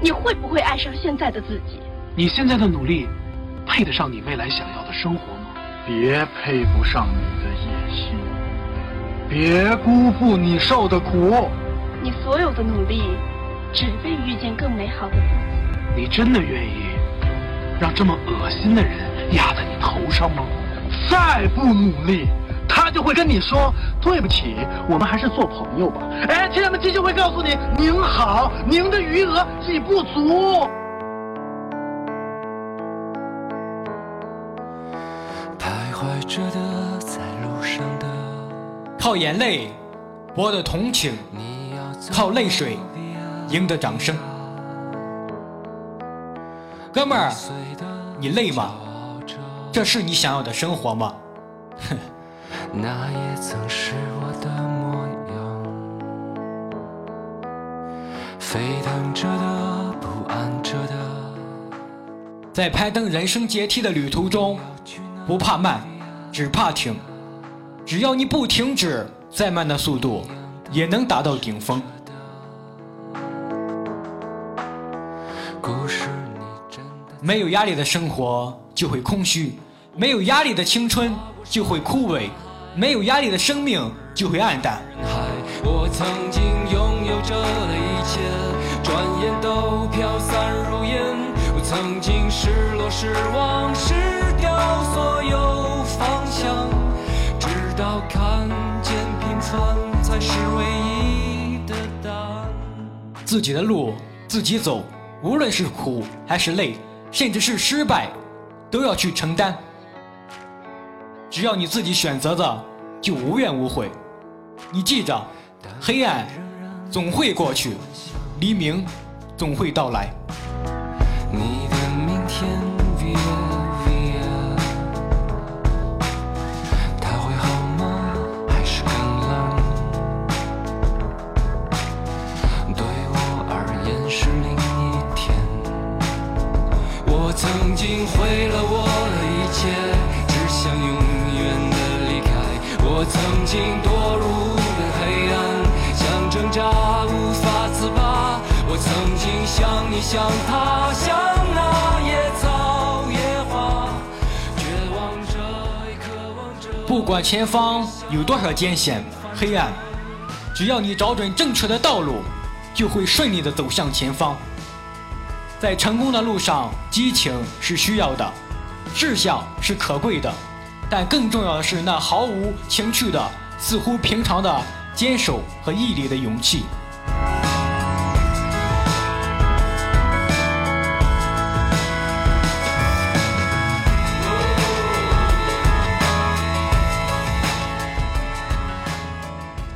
你会不会爱上现在的自己？你现在的努力，配得上你未来想要的生活吗？别配不上你的野心，别辜负你受的苦。你所有的努力，只为遇见更美好的自己。你真的愿意让这么恶心的人压在你头上吗？再不努力，他就会跟你说对不起，我们还是做朋友吧。哎，亲人们继续会告诉你，您好，您的余额已不足。徘徊着的，在路上的，靠眼泪博得同情，你要走靠泪水赢得掌声。哥们儿，你累吗？这是你想要的生活吗？哼，那也曾是我的模样，沸腾着的，不安着的，在攀登人生阶梯的旅途中，不怕慢，只怕停。只要你不停止，再慢的速度也能达到顶峰。没有压力的生活就会空虚，没有压力的青春就会枯萎，没有压力的生命就会暗淡。海，我曾经拥有着的一切，转眼都飘散如烟。我曾经失落、失望、失掉所有方向，直到看见平凡才是唯一的答案。自己的路自己走，无论是苦还是累，甚至是失败，都要去承担。只要你自己选择的，就无怨无悔。你记着，黑暗总会过去，黎明总会到来。你的明天，via via，它会好吗？还是更冷？对我而言是另一天。我曾经毁我曾经堕入了黑暗，想挣扎无法自拔。我曾经像你，像他，像那野草野花，绝望着，也渴望着。不管前方有多少艰险黑暗，只要你找准正确的道路，就会顺利的走向前方。在成功的路上，激情是需要的，志向是可贵的，但更重要的是那毫无情趣的、似乎平常的坚守和毅力的勇气。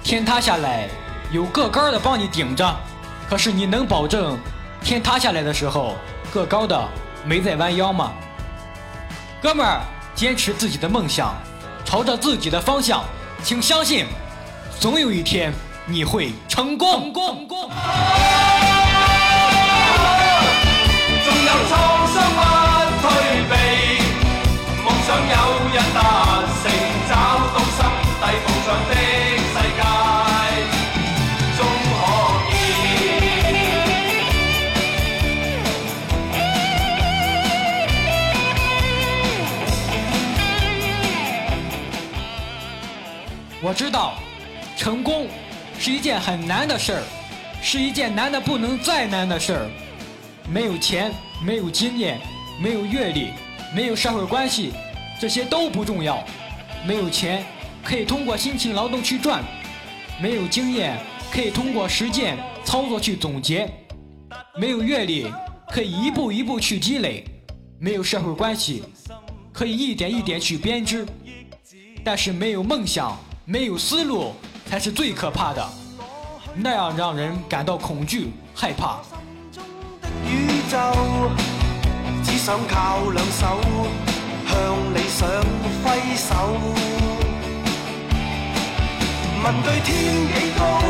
天塌下来，有个高的帮你顶着，可是你能保证天塌下来的时候，个高的没在弯腰吗？哥们儿，坚持自己的梦想，朝着自己的方向，请相信，总有一天你会成功。成功。知道，成功是一件很难的事儿，是一件难的不能再难的事儿。没有钱，没有经验，没有阅历，没有社会关系，这些都不重要。没有钱，可以通过辛勤劳动去赚；没有经验，可以通过实践操作去总结；没有阅历，可以一步一步去积累；没有社会关系，可以一点一点去编织。但是没有梦想，没有思路，才是最可怕的，那样让人感到恐惧、害怕。宇宙，只想靠两手向理想挥手。问对天几高，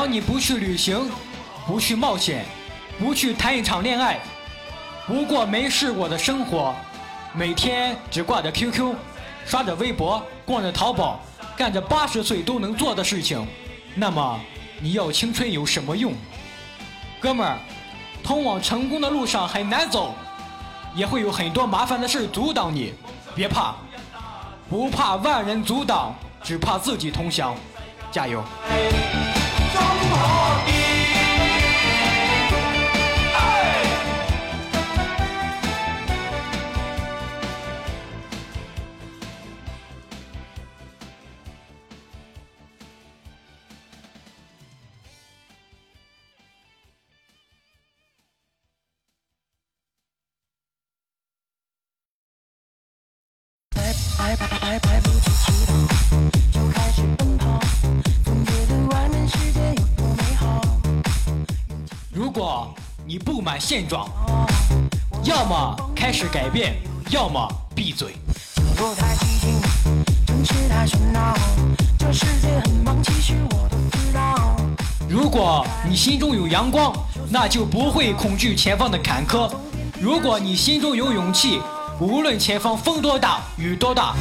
当你不去旅行，不去冒险，不去谈一场恋爱，不过没试过的生活，每天只挂着 QQ，刷着微博，逛着淘宝，干着八十岁都能做的事情，那么你要青春有什么用？哥们儿，通往成功的路上很难走，也会有很多麻烦的事阻挡你，别怕，不怕万人阻挡，只怕自己投降，加油！果你不满现状，要么开始改变，要么闭嘴。如果你心中有阳光，那就不会恐惧前方的坎坷；如果你心中有勇气，无论前方风多大，雨多大，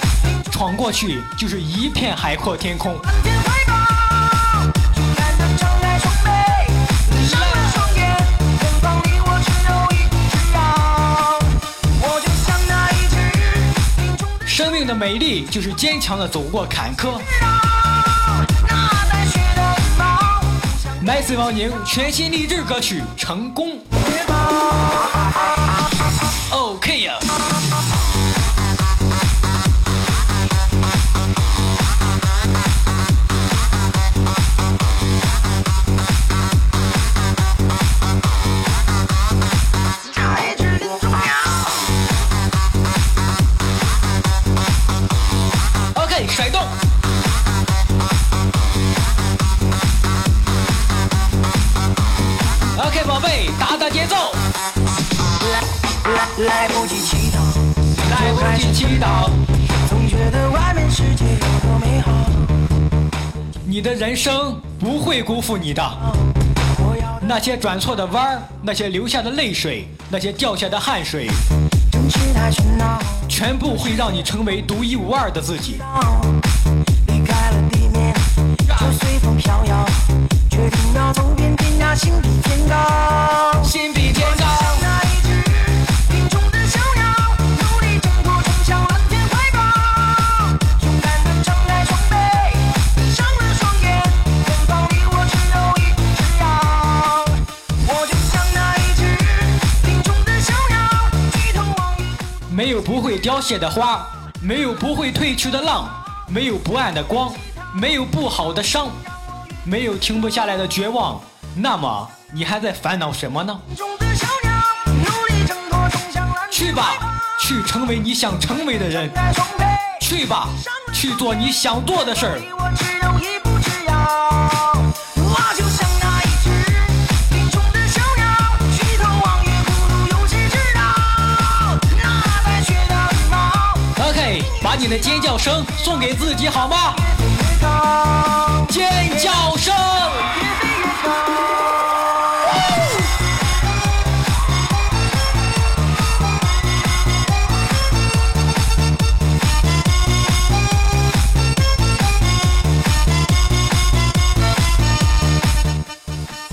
闯过去就是一片海阔天空。美丽就是坚强的走过坎坷。麦斯王宁全新励志歌曲《成功》。，OK 呀、甩动。OK，宝贝，打打节奏，来来来不及祈祷，来不及祈祷。总觉得外面世界有多美好。你的人生不会辜负你的。那些转错的弯儿，那些流下的泪水，那些掉下的汗水，全部会让你成为独一无二的自己。离开了地面，就随风飘摇，决定要走遍天涯，心比天高。没有不会凋谢的花，没有不会褪去的浪，没有不暗的光，没有不好的伤，没有停不下来的绝望。那么你还在烦恼什么呢？去吧，去成为你想成为的人。去吧，去做你想做的事儿。的尖叫声送给自己好吗？越飞越高，尖叫声。越飞越高。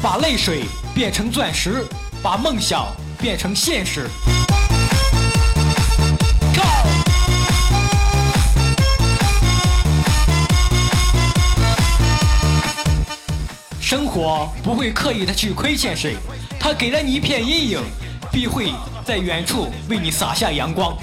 把泪水变成钻石，把梦想变成现实。生活不会刻意的去亏欠谁他给了你一片阴影必会在远处为你洒下阳光。